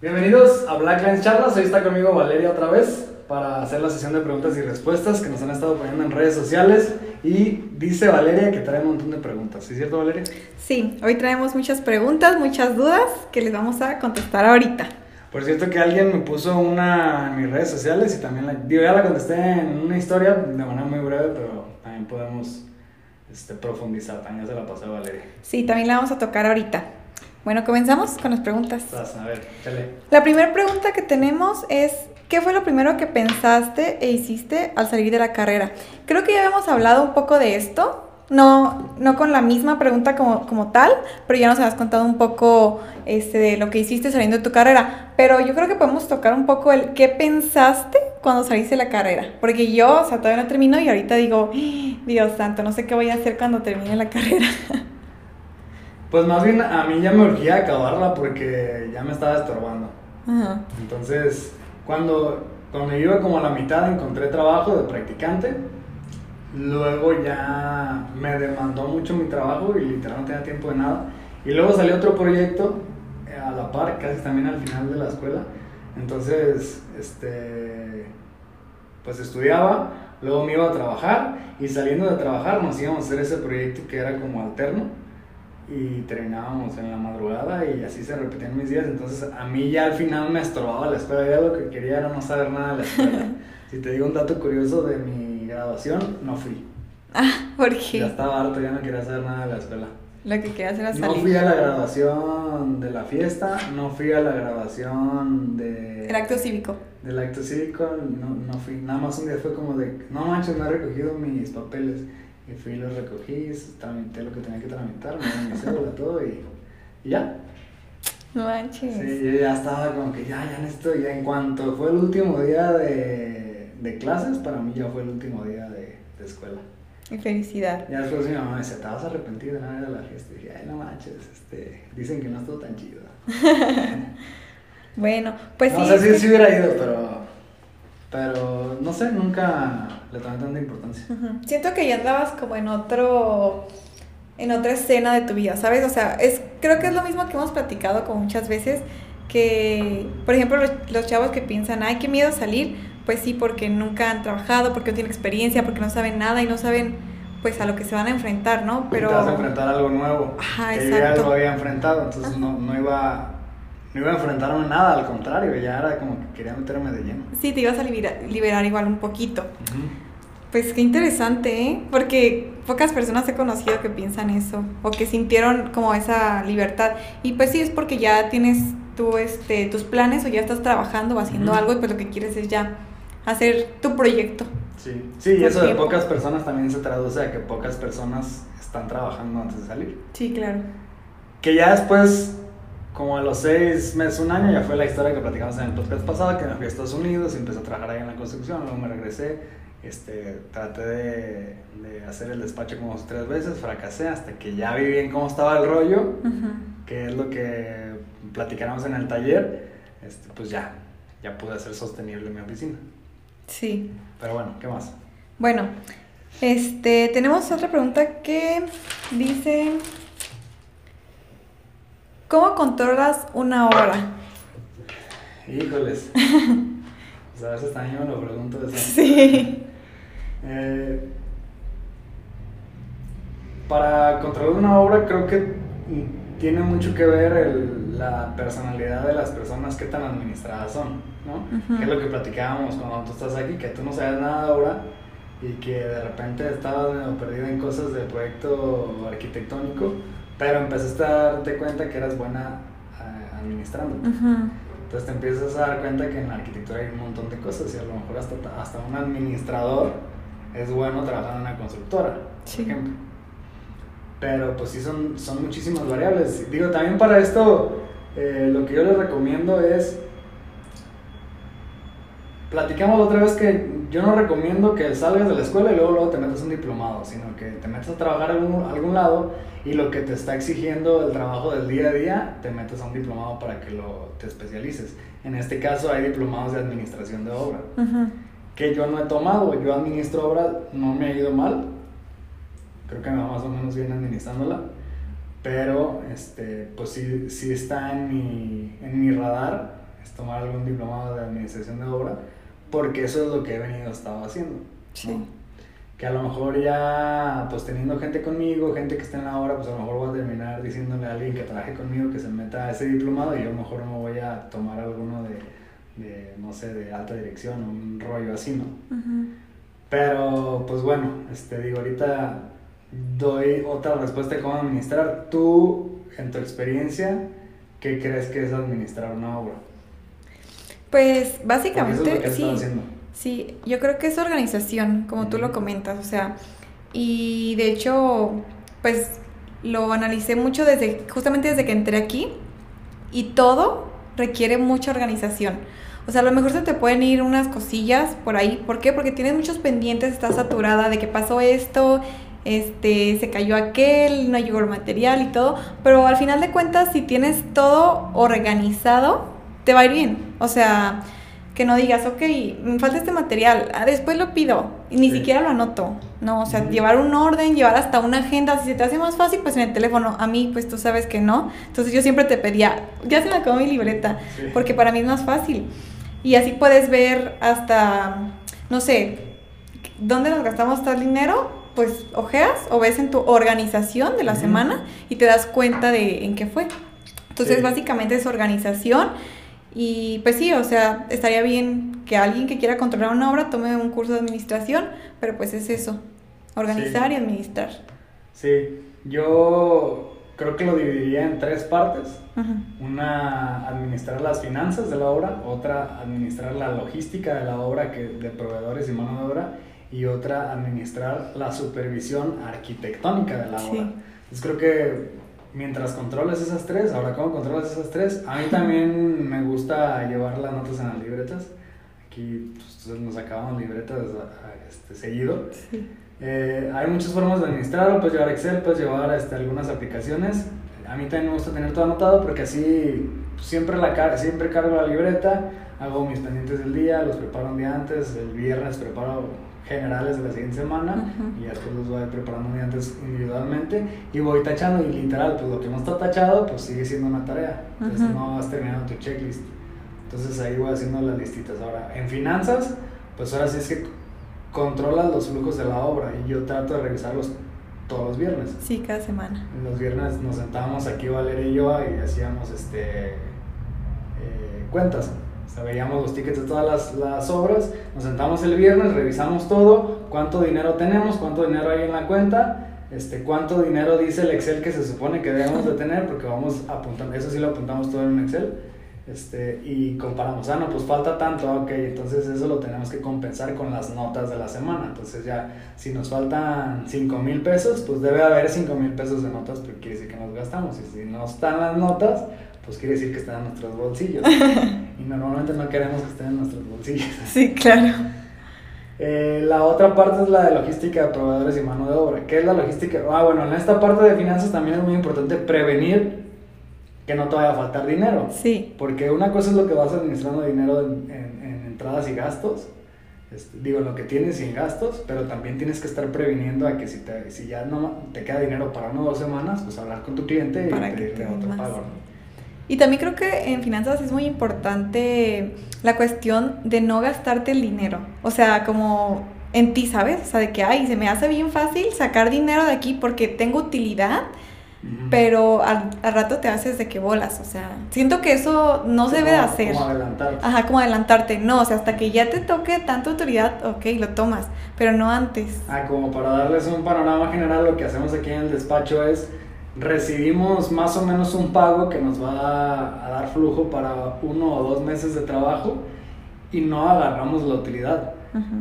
Bienvenidos a Blackline Charlas, hoy está conmigo Valeria otra vez para hacer la sesión de preguntas y respuestas que nos han estado poniendo en redes sociales y dice Valeria que trae un montón de preguntas, ¿sí es cierto Valeria? Sí, hoy traemos muchas preguntas, muchas dudas que les vamos a contestar ahorita. Por cierto que alguien me puso una en mis redes sociales y también la, digo, ya la contesté en una historia de manera muy breve, pero también podemos este, profundizar, también se la pasé a Valeria. Sí, también la vamos a tocar ahorita. Bueno, comenzamos con las preguntas. a ver, chale. La primera pregunta que tenemos es, ¿qué fue lo primero que pensaste e hiciste al salir de la carrera? Creo que ya habíamos hablado un poco de esto, no, no con la misma pregunta como, como tal, pero ya nos has contado un poco este, de lo que hiciste saliendo de tu carrera. Pero yo creo que podemos tocar un poco el qué pensaste cuando saliste de la carrera. Porque yo, o sea, todavía no termino y ahorita digo, Dios santo, no sé qué voy a hacer cuando termine la carrera. Pues más bien a mí ya me urgía acabarla porque ya me estaba estorbando. Entonces, cuando, cuando iba como a la mitad encontré trabajo de practicante. Luego ya me demandó mucho mi trabajo y literal no tenía tiempo de nada. Y luego salió otro proyecto eh, a la par, casi también al final de la escuela. Entonces, este, pues estudiaba, luego me iba a trabajar y saliendo de trabajar nos íbamos a hacer ese proyecto que era como alterno y terminábamos en la madrugada y así se repetían mis días. Entonces a mí ya al final me estorbaba la escuela, ya lo que quería era no saber nada de la escuela. si te digo un dato curioso de mi graduación, no fui. Ah, ¿por qué? Ya estaba harto, ya no quería saber nada de la escuela. Lo que quería hacer era salir. No fui a la graduación de la fiesta, no fui a la graduación de... El acto cívico. Del acto cívico, no, no fui. Nada más un día fue como de, no manches, me he recogido mis papeles. Y fui y los recogí, tramité lo que tenía que tramitar, me mi cédula, todo y, y ya. No manches. Sí, yo ya estaba como que ya, ya necesito, ya en cuanto fue el último día de, de clases, para mí ya fue el último día de, de escuela. Y felicidad. Ya después mi mamá me decía, ¿te vas a arrepentir de nada de la fiesta? Y dije, ay, no manches, este, dicen que no estuvo tan chido. bueno, pues sí. No sé si, si hubiera ido, pero pero no sé, nunca le tomé tanta importancia. Siento que ya andabas como en otro en otra escena de tu vida, ¿sabes? O sea, es creo que es lo mismo que hemos platicado como muchas veces que por ejemplo los, chavos que piensan, "Ay, qué miedo salir", pues sí, porque nunca han trabajado, porque no tienen experiencia, porque no saben nada y no saben pues a lo que se van a enfrentar, ¿no? Pero te vas a enfrentar algo nuevo. Ajá, que exacto. ya lo había enfrentado, entonces no, no iba no iba a enfrentarme a nada, al contrario, ya era como que quería meterme de lleno. Sí, te ibas a liberar, igual un poquito. Pues qué interesante, ¿eh? Porque pocas personas he conocido que piensan eso o que sintieron como esa libertad. Y pues sí, es porque ya tienes tú, este, tus planes o ya estás trabajando o haciendo algo y pues lo que quieres es ya hacer tu proyecto. Sí, sí, y eso de pocas personas también se traduce a que pocas personas están trabajando antes de salir. Sí, claro. Que ya después como a los seis meses, un año, ya fue la historia que platicamos en el podcast pasado, que me fui a Estados Unidos y empecé a trabajar ahí en la construcción, luego me regresé, este, traté de, de hacer el despacho como tres veces, fracasé hasta que ya vi bien cómo estaba el rollo, que es lo que platicamos en el taller, este, pues ya, ya pude hacer sostenible mi oficina. Sí. Pero bueno, ¿qué más? Bueno, este, tenemos otra pregunta que dice... ¿Cómo controlas una hora? Híjoles. pues a veces también me lo pregunto eso. Sí. Eh, para controlar una obra creo que tiene mucho que ver la personalidad de las personas, qué tan administradas son, ¿no? Que es lo que platicábamos cuando tú estás aquí, que tú no sabes nada de obra y que de repente estabas perdido en cosas del proyecto arquitectónico pero empezaste a darte cuenta que eras buena eh, administrando. Entonces te empiezas a dar cuenta que en la arquitectura hay un montón de cosas y a lo mejor hasta, hasta un administrador es bueno trabajar en una constructora, por ejemplo. Pero pues sí son, son muchísimas variables. Digo, también para esto eh, lo que yo les recomiendo es platicamos otra vez que yo no recomiendo que salgas de la escuela y luego, luego te metas un diplomado, sino que te metas a trabajar en algún, algún lado y lo que te está exigiendo el trabajo del día a día, te metes a un diplomado para que lo, te especialices. En este caso hay diplomados de administración de obra, que yo no he tomado, yo administro obra, no me ha ido mal, creo que me va más o menos bien administrándola, pero este, pues sí, sí está en mi, en mi radar es tomar algún diplomado de administración de obra, porque eso es lo que he venido estado haciendo. Sí. Que a lo mejor ya, pues teniendo gente conmigo, gente que está en la obra, pues a lo mejor voy a terminar diciéndole a alguien que trabaje conmigo que se meta a ese diplomado y yo a lo mejor no voy a tomar alguno de, de no sé, de alta dirección, un rollo así, ¿no? Pero, pues bueno, este, digo, ahorita doy otra respuesta de cómo administrar. Tú, en tu experiencia, ¿qué crees que es administrar una obra? Pues básicamente, sí. Sí, yo creo que es organización, como tú lo comentas, o sea, y de hecho, pues lo analicé mucho desde, justamente desde que entré aquí, y todo requiere mucha organización. O sea, a lo mejor se te pueden ir unas cosillas por ahí. ¿Por qué? Porque tienes muchos pendientes, estás saturada de que pasó esto, este, se cayó aquel, no llegó el material y todo. Pero al final de cuentas, si tienes todo organizado, te va a ir bien. O sea, que no digas, ok, me falta este material, ah, después lo pido y ni siquiera lo anoto, ¿no? O sea, llevar un orden, llevar hasta una agenda, si se te hace más fácil, pues en el teléfono, a mí, pues tú sabes que no, entonces yo siempre te pedía, ya se me acabó mi libreta, porque para mí es más fácil. Y así puedes ver hasta, no sé, dónde nos gastamos tal dinero, pues ojeas o ves en tu organización de la semana y te das cuenta de en qué fue. Entonces, básicamente es organización y pues sí, o sea, estaría bien que alguien que quiera controlar una obra tome un curso de administración, pero pues es eso, organizar y administrar. Sí, yo creo que lo dividiría en tres partes. Una, administrar las finanzas de la obra, otra, administrar la logística de la obra, que, de proveedores y mano de obra, y otra, administrar la supervisión arquitectónica de la obra. Entonces creo que mientras controles esas tres, ahora cómo controlas esas tres, a mí también me gusta llevar las notas en las libretas. Aquí pues, nos acabamos libretas este, seguido. Eh, hay muchas formas de administrarlo, puedes llevar Excel, puedes llevar este, algunas aplicaciones. A mí también me gusta tener todo anotado porque así pues, siempre, la, siempre cargo la libreta, hago mis pendientes del día, los preparo un día antes, el viernes preparo generales de la siguiente semana y después los voy preparando antes individualmente y voy tachando y literal, pues lo que no está tachado pues sigue siendo una tarea, entonces no has terminado tu checklist. Entonces ahí voy haciendo las listitas. Ahora, en finanzas, pues ahora sí es que controlas los flujos de la obra y yo trato de revisarlos todos los viernes. Sí, cada semana. Los viernes nos sentábamos aquí Valeria y yo y hacíamos este eh, cuentas veíamos los tickets de todas las, las, obras, nos sentamos el viernes, revisamos todo, cuánto dinero tenemos, cuánto dinero hay en la cuenta, este, cuánto dinero dice el Excel que se supone que debemos de tener, porque vamos apuntando, eso sí lo apuntamos todo en un Excel, este, y comparamos, ah, no, pues falta tanto, ok, entonces eso lo tenemos que compensar con las notas de la semana, entonces ya, si nos faltan 5 mil pesos, pues debe haber 5 mil pesos de notas, porque quiere decir que nos gastamos, y si no están las notas, pues quiere decir que están en nuestros bolsillos. y normalmente no queremos que estén en nuestros bolsillos. Sí, claro. Eh, la otra parte es la de logística de proveedores y mano de obra. ¿Qué es la logística? Ah, bueno, en esta parte de finanzas también es muy importante prevenir que no te vaya a faltar dinero. Sí. Porque una cosa es lo que vas administrando dinero en, en, entradas y gastos. Este, digo, lo que tienes y en gastos, pero también tienes que estar previniendo a que si, te, si ya no te queda dinero para una o dos semanas, pues hablar con tu cliente y pedirle otro pago. Y también creo que en finanzas es muy importante la cuestión de no gastarte el dinero. O sea, como en ti, ¿sabes? O sea, de que, ay, se me hace bien fácil sacar dinero de aquí porque tengo utilidad, pero al, rato te haces de que bolas. O sea, siento que eso no se debe de hacer. Como adelantarte. Ajá, como adelantarte. No, o sea, hasta que ya te toque tanta autoridad, ok, lo tomas, pero no antes. Ah, como para darles un panorama general, lo que hacemos aquí en el despacho es recibimos más o menos un pago que nos va a dar flujo para uno o dos meses de trabajo y no agarramos la utilidad.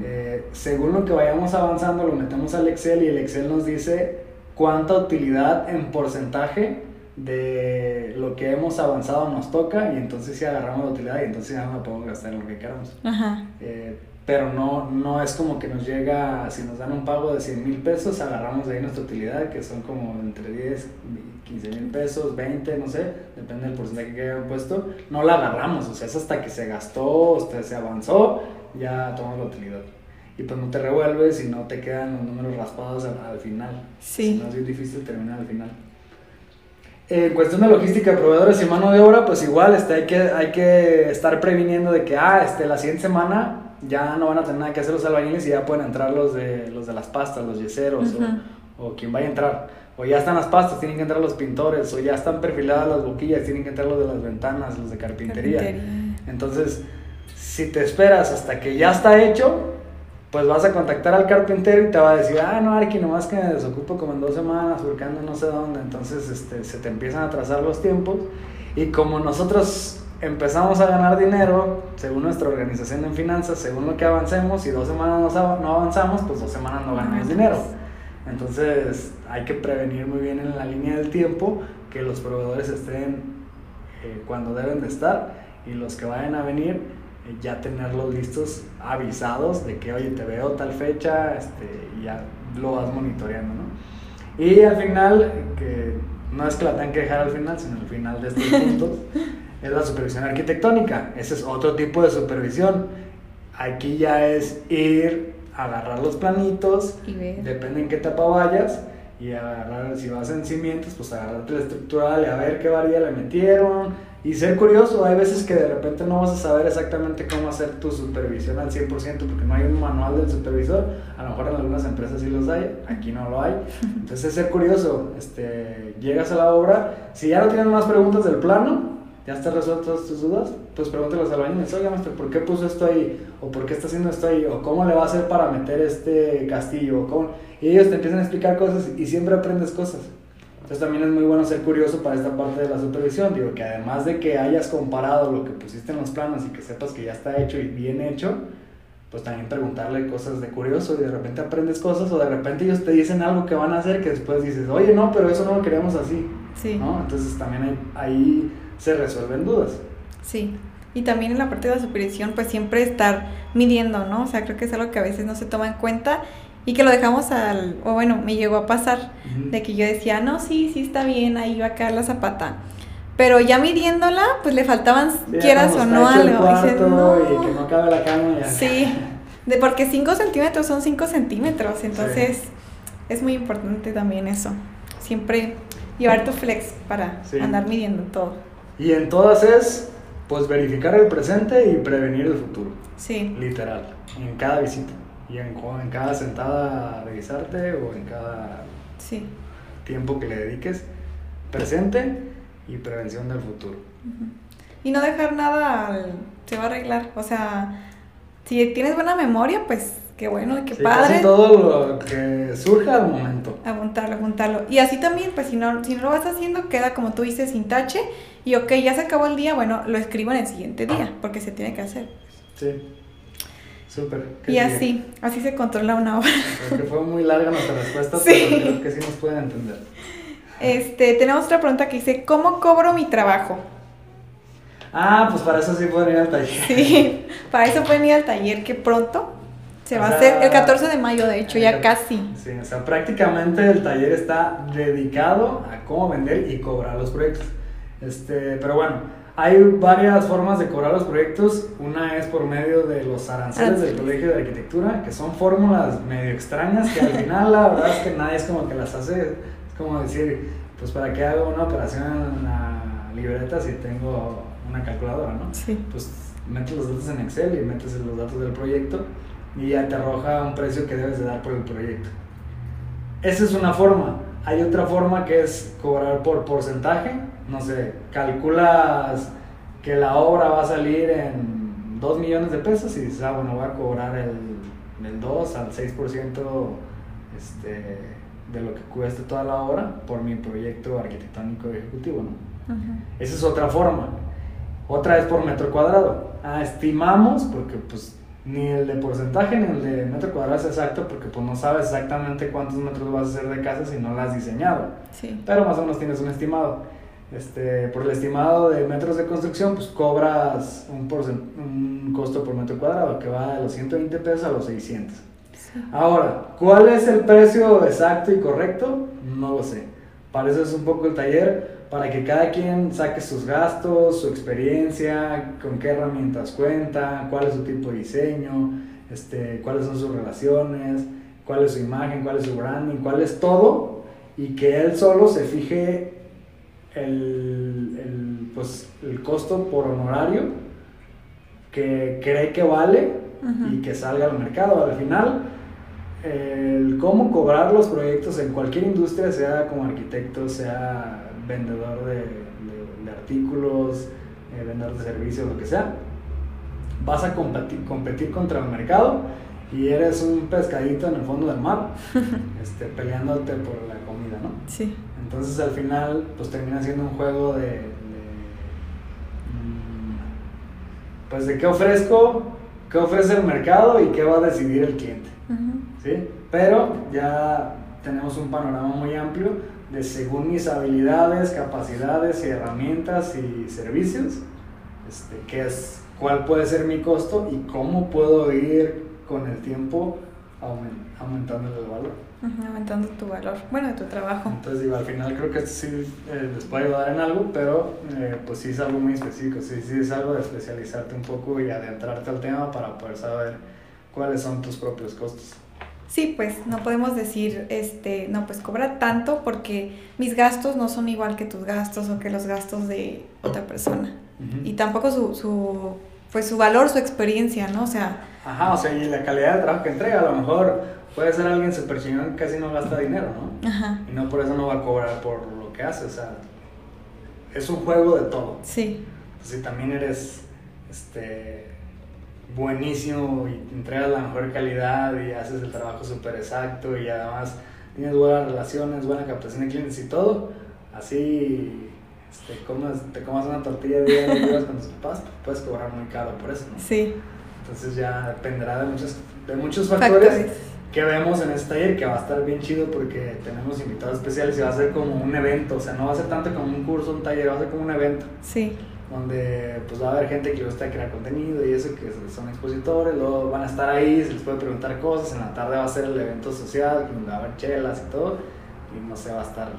Eh, según lo que vayamos avanzando, lo metemos al Excel y el Excel nos dice cuánta utilidad en porcentaje de lo que hemos avanzado nos toca y entonces si agarramos la utilidad y entonces ya no podemos gastar en lo que queramos. Eh, pero no, no es como que nos llega, si nos dan un pago de 100 mil pesos, agarramos de ahí nuestra utilidad, que son como entre 10, 15 mil pesos, 20, no sé, depende del porcentaje que hayan puesto, no la agarramos, o sea, es hasta que se gastó, hasta se avanzó, ya tomamos la utilidad. Y pues no te revuelves y no te quedan los números raspados al, final. Sí. no es difícil terminar al final. En cuestión de logística, proveedores y mano de obra, pues igual este, hay, que, hay que estar previniendo de que, ah, este, la siguiente semana ya no van a tener nada que hacer los albañiles y ya pueden entrar los de, los de las pastas, los yeseros o, o, quien vaya a entrar. O ya están las pastas, tienen que entrar los pintores, o ya están perfiladas las boquillas, tienen que entrar los de las ventanas, los de carpintería. carpintería. Entonces, si te esperas hasta que ya está hecho, pues vas a contactar al carpintero y te va a decir, ah, no, Arqui, nomás que me desocupo como en dos semanas, buscando no sé dónde. Entonces este, se te empiezan a trazar los tiempos. Y como nosotros empezamos a ganar dinero, según nuestra organización en finanzas, según lo que avancemos, y dos semanas no avanzamos, pues dos semanas no ganamos dinero. Entonces hay que prevenir muy bien en la línea del tiempo que los proveedores estén eh, cuando deben de estar y los que vayan a venir ya tenerlos listos, avisados de que, oye, te veo tal fecha, este, y ya lo vas monitoreando, ¿no? Y al final, que no es que la tengan que dejar al final, sino al final de estos puntos, es la supervisión arquitectónica. Ese es otro tipo de supervisión. Aquí ya es ir, agarrar los planitos, depende en qué etapa vayas, y agarrar, si vas en cimientos, pues agarrarte la estructural y a ver qué varilla le metieron, y ser curioso, hay veces que de repente no vas a saber exactamente cómo hacer tu supervisión al 100% porque no hay un manual del supervisor. A lo mejor en algunas empresas sí los hay, aquí no lo hay. Entonces, ser curioso. Este, llegas a la obra, si ya no tienes más preguntas del plano, ya estás resueltas tus dudas, pues pregúntale a los albañiles, oiga, maestro, ¿por qué puso esto ahí? ¿O por qué está haciendo esto ahí? ¿O cómo le va a hacer para meter este castillo? ¿Cómo? Y ellos te empiezan a explicar cosas y siempre aprendes cosas. Entonces también es muy bueno ser curioso para esta parte de la supervisión, digo que además de que hayas comparado lo que pusiste en los planos y que sepas que ya está hecho y bien hecho, pues también preguntarle cosas de curioso y de repente aprendes cosas o de repente ellos te dicen algo que van a hacer que después dices, oye, no, pero eso no lo queríamos así. Sí. ¿no? Entonces también ahí se resuelven dudas. Sí. Y también en la parte de la supervisión, pues siempre estar midiendo, ¿no? O sea, creo que es algo que a veces no se toma en cuenta y que lo dejamos al, o bueno, me llegó a pasar, de que yo decía, no, sí, sí está bien, ahí va a caer la zapata. Pero ya midiéndola, pues le faltaban, quieras o no, algo. Y, que no cabe la cama. Sí, de, porque 5 centímetros son 5 centímetros, entonces es muy importante también eso. Siempre llevar tu flex para andar midiendo todo. Y en todas es, pues verificar el presente y prevenir el futuro. Sí. Literal, en cada visita y en, en cada sentada a revisarte o en cada tiempo que le dediques, presente y prevención del futuro. Y no dejar nada, se va a arreglar. O sea, si tienes buena memoria, pues qué bueno, qué padre. todo lo que surja al momento. Apuntarlo, apuntarlo. Y así también, pues si no, si no lo vas haciendo, queda como tú dices, sin tache. Y ok, ya se acabó el día, bueno, lo escribo en el siguiente día, porque se tiene que hacer. Sí. Súper. Y así, así se controla una obra. Porque fue muy larga nuestra respuesta, pero creo que sí nos pueden entender. Este, tenemos otra pregunta que dice, ¿cómo cobro mi trabajo? Ah, pues para eso sí pueden ir al taller. Sí, para eso pueden ir al taller que pronto se va a hacer el 14 de mayo, de hecho, ya casi. Sí, o sea, prácticamente el taller está dedicado a cómo vender y cobrar los proyectos. Este, pero bueno, hay varias formas de cobrar los proyectos. Una es por medio de los aranceles del Colegio de Arquitectura, que son fórmulas medio extrañas que al final la verdad es que nadie es como que las hace. Es como decir, pues para qué hago una operación en la libreta si tengo una calculadora, ¿no? Sí. Pues metes los datos en Excel y metes los datos del proyecto y ya te arroja un precio que debes de dar por el proyecto. Esa es una forma. Hay otra forma que es cobrar por porcentaje no sé, calculas que la obra va a salir en 2 millones de pesos y dices, ah, bueno, voy a cobrar el, el 2 al 6% este, de lo que cueste toda la obra por mi proyecto arquitectónico ejecutivo, ¿no? Esa es otra forma. Otra es por metro cuadrado. Ah, estimamos, porque pues ni el de porcentaje ni el de metro cuadrado es exacto, porque pues no sabes exactamente cuántos metros vas a hacer de casa si no la has diseñado. Sí. Pero más o menos tienes un estimado este, por el estimado de metros de construcción, pues cobras un, un costo por metro cuadrado que va de los 120 pesos a los 600. Ahora, ¿cuál es el precio exacto y correcto? No lo sé. Para eso es un poco el taller, para que cada quien saque sus gastos, su experiencia, con qué herramientas cuenta, cuál es su tipo de diseño, este, cuáles son sus relaciones, cuál es su imagen, cuál es su branding, cuál es todo, y que él solo se fije el, pues, el costo por honorario que cree que vale y que salga al mercado. Al final, el cómo cobrar los proyectos en cualquier industria, sea como arquitecto, sea vendedor de, artículos, eh, vendedor de servicios, lo que sea, vas a competir, competir contra el mercado y eres un pescadito en el fondo del mar, este, peleándote por la comida, ¿no? Sí. Entonces al final, pues termina siendo un juego de, mm, pues de qué ofrezco, qué ofrece el mercado y qué va a decidir el cliente, ¿sí? Pero ya tenemos un panorama muy amplio de según mis habilidades, capacidades y herramientas y servicios, este, qué es, cuál puede ser mi costo y cómo puedo ir con el tiempo aumentando el valor. aumentando tu valor, bueno, de tu trabajo. Entonces, digo, al final creo que esto sí eh, les puede ayudar en algo, pero eh, pues sí es algo muy específico, sí, sí es algo de especializarte un poco y adentrarte al tema para poder saber cuáles son tus propios costos. Sí, pues no podemos decir, este, no, pues cobra tanto porque mis gastos no son igual que tus gastos o que los gastos de otra persona. Y tampoco su, su, pues su valor, su experiencia, ¿no? O sea, Ajá, o sea, y la calidad de trabajo que entrega, a lo mejor puede ser alguien súper chingón que casi no gasta dinero, ¿no? Ajá. Y no por eso no va a cobrar por lo que hace, o sea, es un juego de todo. Sí. si también eres, este, buenísimo y entregas la mejor calidad y haces el trabajo súper exacto y además tienes buenas relaciones, buena captación de clientes y todo, así este, te comas una tortilla de día con tus papás, puedes cobrar muy caro por eso, ¿no? Sí. Entonces ya dependerá de muchos, de muchos factores, que vemos en este taller, que va a estar bien chido porque tenemos invitados especiales y va a ser como un evento, o sea, no va a ser tanto como un curso, un taller, va a ser como un evento. Sí. Donde pues va a haber gente que le gusta crear contenido y eso, que son expositores, luego van a estar ahí, se les puede preguntar cosas, en la tarde va a ser el evento social, donde va a haber chelas y todo, y no sé, va a estar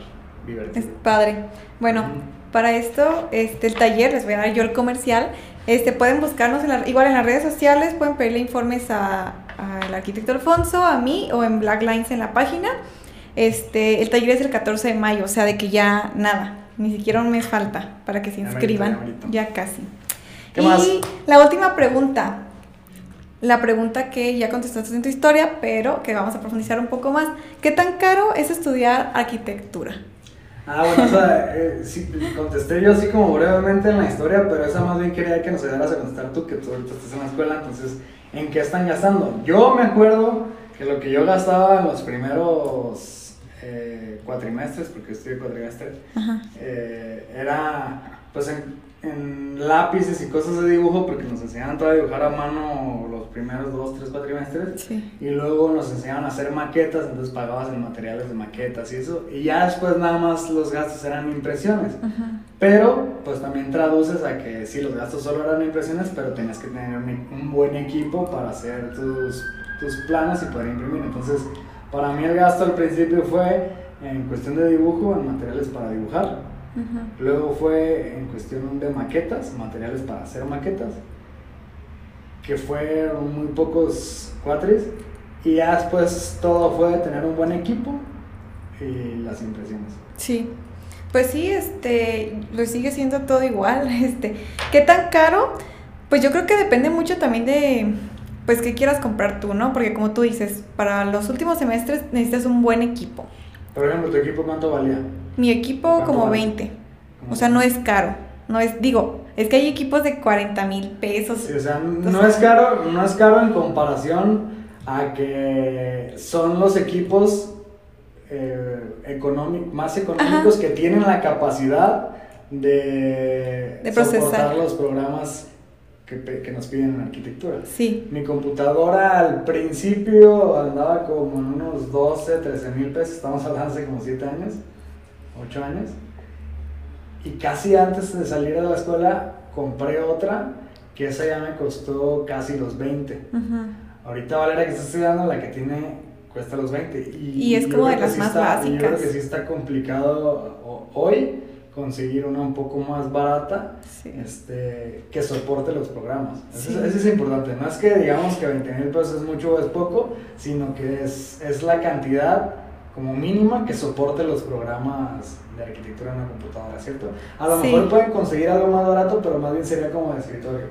divertido. Es padre. Bueno, para esto, este, el taller, les voy a dar yo el comercial, este, pueden buscarnos igual en las redes sociales, pueden pedirle informes al arquitecto Alfonso, a mí o en Black Lines en la página. Este, el taller es el 14 de mayo, o sea, de que ya nada, ni siquiera un mes falta para que se inscriban. Ya casi. y la última pregunta, la pregunta que ya contestaste en tu historia, pero que vamos a profundizar un poco más. ¿Qué tan caro es estudiar arquitectura? Ah, bueno, o sea, eh, sí, contesté yo así como brevemente en la historia, pero esa más bien quería que nos ayudaras a contestar tú, que tú ahorita estás en la escuela, entonces, ¿en qué están gastando? Yo me acuerdo que lo que yo gastaba en los primeros eh, cuatrimestres, porque estudié cuatrimestres, eh, era, pues, en en lápices y cosas de dibujo porque nos enseñaban todo a dibujar a mano los primeros dos, tres cuatrimestres. Y luego nos enseñaban a hacer maquetas, entonces pagabas en materiales de maquetas y eso. Y ya después nada más los gastos eran impresiones, pero pues también traduces a que sí, los gastos solo eran impresiones, pero tenías que tener un, buen equipo para hacer tus, tus planos y poder imprimir, entonces para mí el gasto al principio fue en cuestión de dibujo, en materiales para dibujar Luego fue en cuestión de maquetas, materiales para hacer maquetas, que fueron muy pocos cuatres. Y ya después todo fue tener un buen equipo y las impresiones. Sí. Pues sí, este, lo sigue siendo todo igual. Este, ¿qué tan caro? Pues yo creo que depende mucho también de, pues, qué quieras comprar tú, ¿no? Porque como tú dices, para los últimos semestres necesitas un buen equipo. Por ejemplo, ¿tu equipo cuánto valía? Mi equipo como 20. O sea, no es caro. No es, digo, es que hay equipos de 40 mil pesos. Sí, o sea, no es caro, no es caro en comparación a que son los equipos eh, más económicos que tienen la capacidad de, de procesar los programas que, que, nos piden en arquitectura. Sí. Mi computadora al principio andaba como en unos 12, 13 mil pesos, estamos hablando hace como 7 años, 8 años. Y casi antes de salir de la escuela compré otra, que esa ya me costó casi los 20. Ahorita Valeria que está estudiando, la que tiene, cuesta los 20. Y, es como de las más básicas. yo creo que sí está complicado hoy conseguir una un poco más barata este, que soporte los programas. Eso, es importante. No es que digamos que 20 mil pesos es mucho o es poco, sino que es, es la cantidad como mínima que soporte los programas de arquitectura en la computadora, ¿cierto? A lo mejor pueden conseguir algo más barato, pero más bien sería como de escritorio.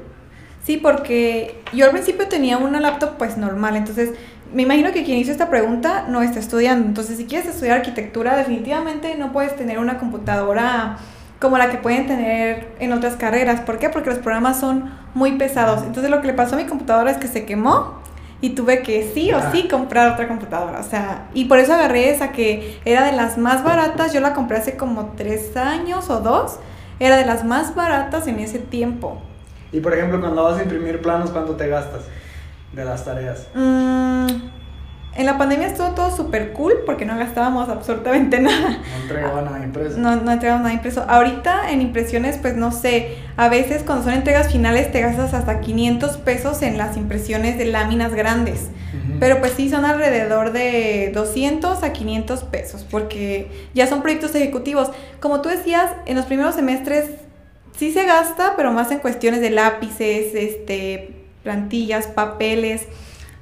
Sí, porque yo al principio tenía una laptop pues normal, entonces me imagino que quien hizo esta pregunta no está estudiando, entonces si quieres estudiar arquitectura definitivamente no puedes tener una computadora como la que pueden tener en otras carreras. ¿Por qué? Porque los programas son muy pesados. Entonces lo que le pasó a mi computadora es que se quemó y tuve que sí o sí comprar otra computadora. O sea, y por eso agarré esa que era de las más baratas. Yo la compré hace como tres años o dos. Era de las más baratas en ese tiempo. Y por ejemplo, cuando vas a imprimir planos, ¿cuánto te gastas de las tareas? Mm, en la pandemia estuvo todo súper cool porque no gastábamos absolutamente nada. No entregaban nada impreso. No, no entregaban nada impreso. Ahorita en impresiones, pues no sé, a veces cuando son entregas finales te gastas hasta 500 pesos en las impresiones de láminas grandes. Pero pues sí, son alrededor de 200 a 500 pesos porque ya son proyectos ejecutivos. Como tú decías, en los primeros semestres sí se gasta, pero más en cuestiones de lápices, este, plantillas, papeles.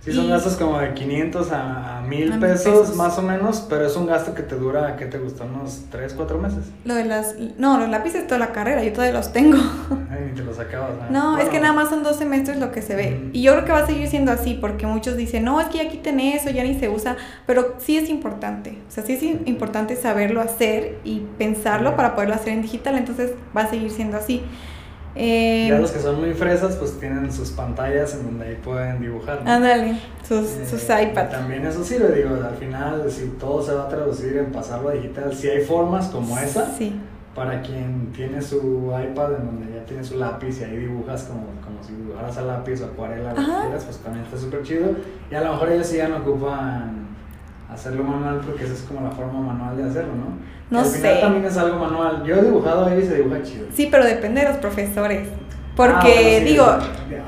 Sí, son gastos como de 500 a, 1000 pesos, más o menos, pero es un gasto que te dura, ¿qué te gusta? ¿Unos 3, 4 meses? Lo de las... No, los lápices toda la carrera, yo todavía los tengo. Ay, ni te los acabas. No, es que nada más son dos semestres lo que se ve. Y yo creo que va a seguir siendo así, porque muchos dicen, no, es que ya quiten eso, ya ni se usa, pero sí es importante. O sea, sí es importante saberlo hacer y pensarlo para poderlo hacer en digital, entonces va a seguir siendo así. Eh, ya los que son muy fresas, pues tienen sus pantallas en donde ahí pueden dibujar. Ándale, sus, eh, sus iPads. También eso sirve, digo, al final, si todo se va a traducir en pasarlo a digital, si hay formas como esa, sí. para quien tiene su iPad en donde ya tiene su lápiz y ahí dibujas como, como si dibujaras a lápiz o acuarela, pues también está súper chido. Y a lo mejor ellos sí ya no ocupan hacerlo manual porque esa es como la forma manual de hacerlo, ¿no? No al sé. Final también es algo manual. Yo he dibujado ahí y se dibuja chido. Sí, pero depende de los profesores. Porque, ah, digo.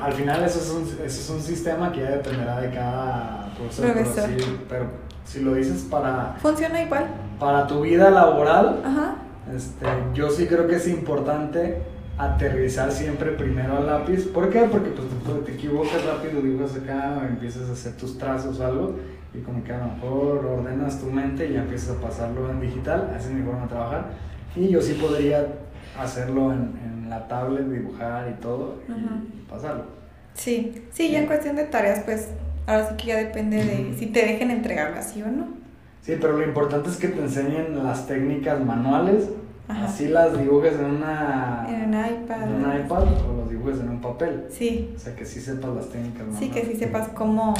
Al final, eso es, un, eso es un sistema que ya dependerá de cada profesor. Pero, pero si lo dices para. Funciona igual. Para tu vida laboral. Ajá. Este, yo sí creo que es importante aterrizar siempre primero al lápiz. ¿Por qué? Porque pues, te, equivocas rápido, dibujas acá, empiezas a hacer tus trazos o algo y como que a lo mejor ordenas tu mente y ya empiezas a pasarlo en digital, esa es mi forma de trabajar. Y yo sí podría hacerlo en, en la tablet, dibujar y todo y, pasarlo. Sí, sí, ya en cuestión de tareas, pues ahora sí que ya depende de si te dejen entregarlo así o no. Sí, pero lo importante es que te enseñen las técnicas manuales, así las dibujes en una en un iPad, en un iPad o los dibujes en un papel. Sí. O sea, que sí sepas las técnicas manuales. Sí, que sí sepas cómo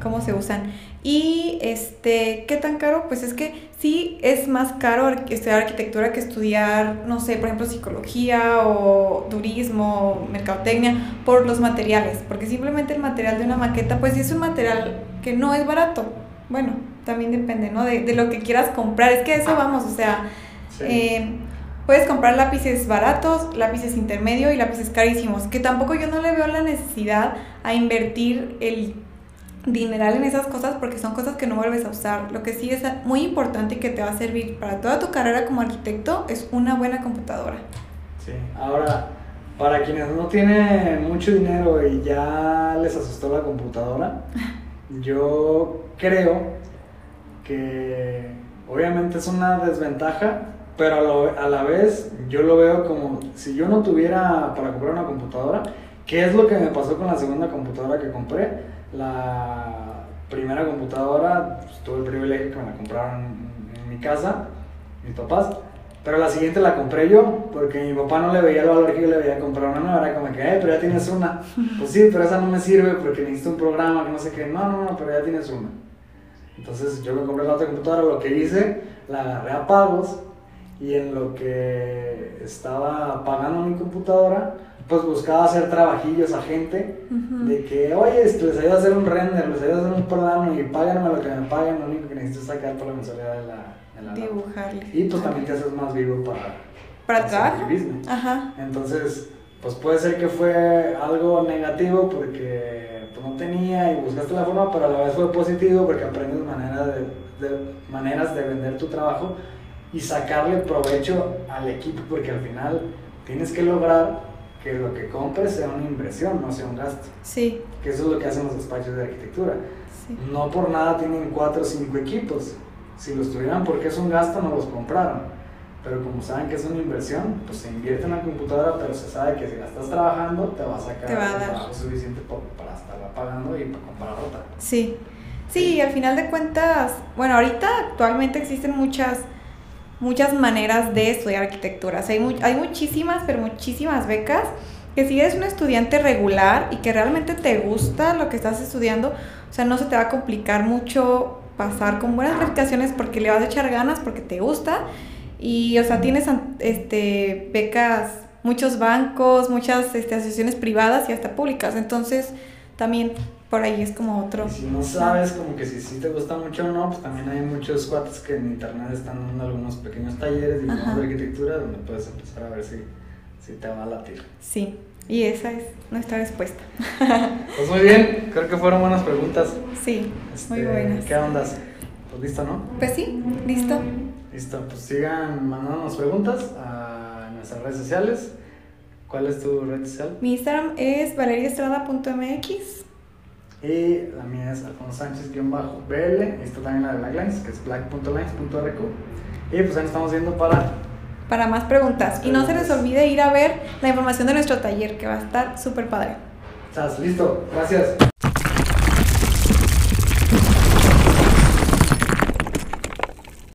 cómo se usan. Y este, ¿qué tan caro? Pues es que sí es más caro estudiar arquitectura que estudiar, no sé, por ejemplo, psicología o turismo, mercadotecnia, por los materiales, porque simplemente el material de una maqueta, pues es un material que no es barato. Bueno, también depende, ¿no? De, lo que quieras comprar, es que eso vamos, o sea, eh, puedes comprar lápices baratos, lápices intermedio y lápices carísimos, que tampoco yo no le veo la necesidad a invertir el dineral en esas cosas porque son cosas que no vuelves a usar. Lo que sí es muy importante y que te va a servir para toda tu carrera como arquitecto es una buena computadora. Sí, ahora, para quienes no tienen mucho dinero y ya les asustó la computadora, yo creo que obviamente es una desventaja, pero a, a la vez yo lo veo como si yo no tuviera para comprar una computadora, ¿qué es lo que me pasó con la segunda computadora que compré? La primera computadora, pues, tuve el privilegio que me la compraron en, mi casa, mis papás. Pero la siguiente la compré yo, porque mi papá no le veía el valor que yo le veía comprar una nueva. Era como que, eh, pero ya tienes una. Pues sí, pero esa no me sirve porque necesito un programa que no sé qué. No, no, no, pero ya tienes una. Entonces yo me compré la otra computadora, lo que hice, la agarré a pagos y en lo que estaba pagando mi computadora, pues buscaba hacer trabajillos a gente de que, oye, les ayudo a hacer un render, les ayudo a hacer un plano y páganme lo que me paguen, lo único que necesito es sacar por la mensualidad de la... De Dibujarle. Y pues también te haces más vivo para... Para trabajar. Ajá. Entonces, pues puede ser que fue algo negativo porque pues, no tenía y buscaste la forma, pero a la vez fue positivo porque aprendes manera de, de, maneras de vender tu trabajo y sacarle provecho al equipo porque al final tienes que lograr que lo que compres sea una inversión, no sea un gasto. Sí. Que eso es lo que hacen los despachos de arquitectura. Sí. No por nada tienen cuatro o cinco equipos. si los tuvieran porque es un gasto no los compraron. Pero como saben que es una inversión, pues se invierte en la computadora, pero se sabe que si la estás trabajando te va a sacar Te va a el dar. trabajo suficiente para estarla pagando y para comprar otra. Sí. Sí, y al final de cuentas, bueno, ahorita actualmente existen muchas muchas maneras de estudiar arquitectura. O sea, hay, hay muchísimas, pero muchísimas becas que si eres un estudiante regular y que realmente te gusta lo que estás estudiando, o sea, no se te va a complicar mucho pasar con buenas calificaciones porque le vas a echar ganas, porque te gusta. Y, o sea, tienes este, becas, muchos bancos, muchas este, asociaciones privadas y hasta públicas. Entonces, también por ahí es como otro. Y si no sabes como que si, si te gusta mucho o no, pues también hay muchos cuates que en internet están dando algunos pequeños talleres de arquitectura donde puedes empezar a ver si, si te va a latir. Sí, y esa es nuestra respuesta. Pues muy bien, creo que fueron buenas preguntas. Sí, muy Este, buenas. ¿Qué ondas? Pues listo, ¿no? Pues sí, listo. Listo, pues sigan mandándonos preguntas a nuestras redes sociales. ¿Cuál es tu red social? Mi Instagram es valeriaestrada.mx. Y la mía es Alfonso Sánchez-BL. Está también la de Blacklines, que es black.lines.rq. Y pues ahí nos estamos viendo para. Para más preguntas. Y no se les olvide ir a ver la información de nuestro taller, que va a estar súper padre. Estás listo. Gracias.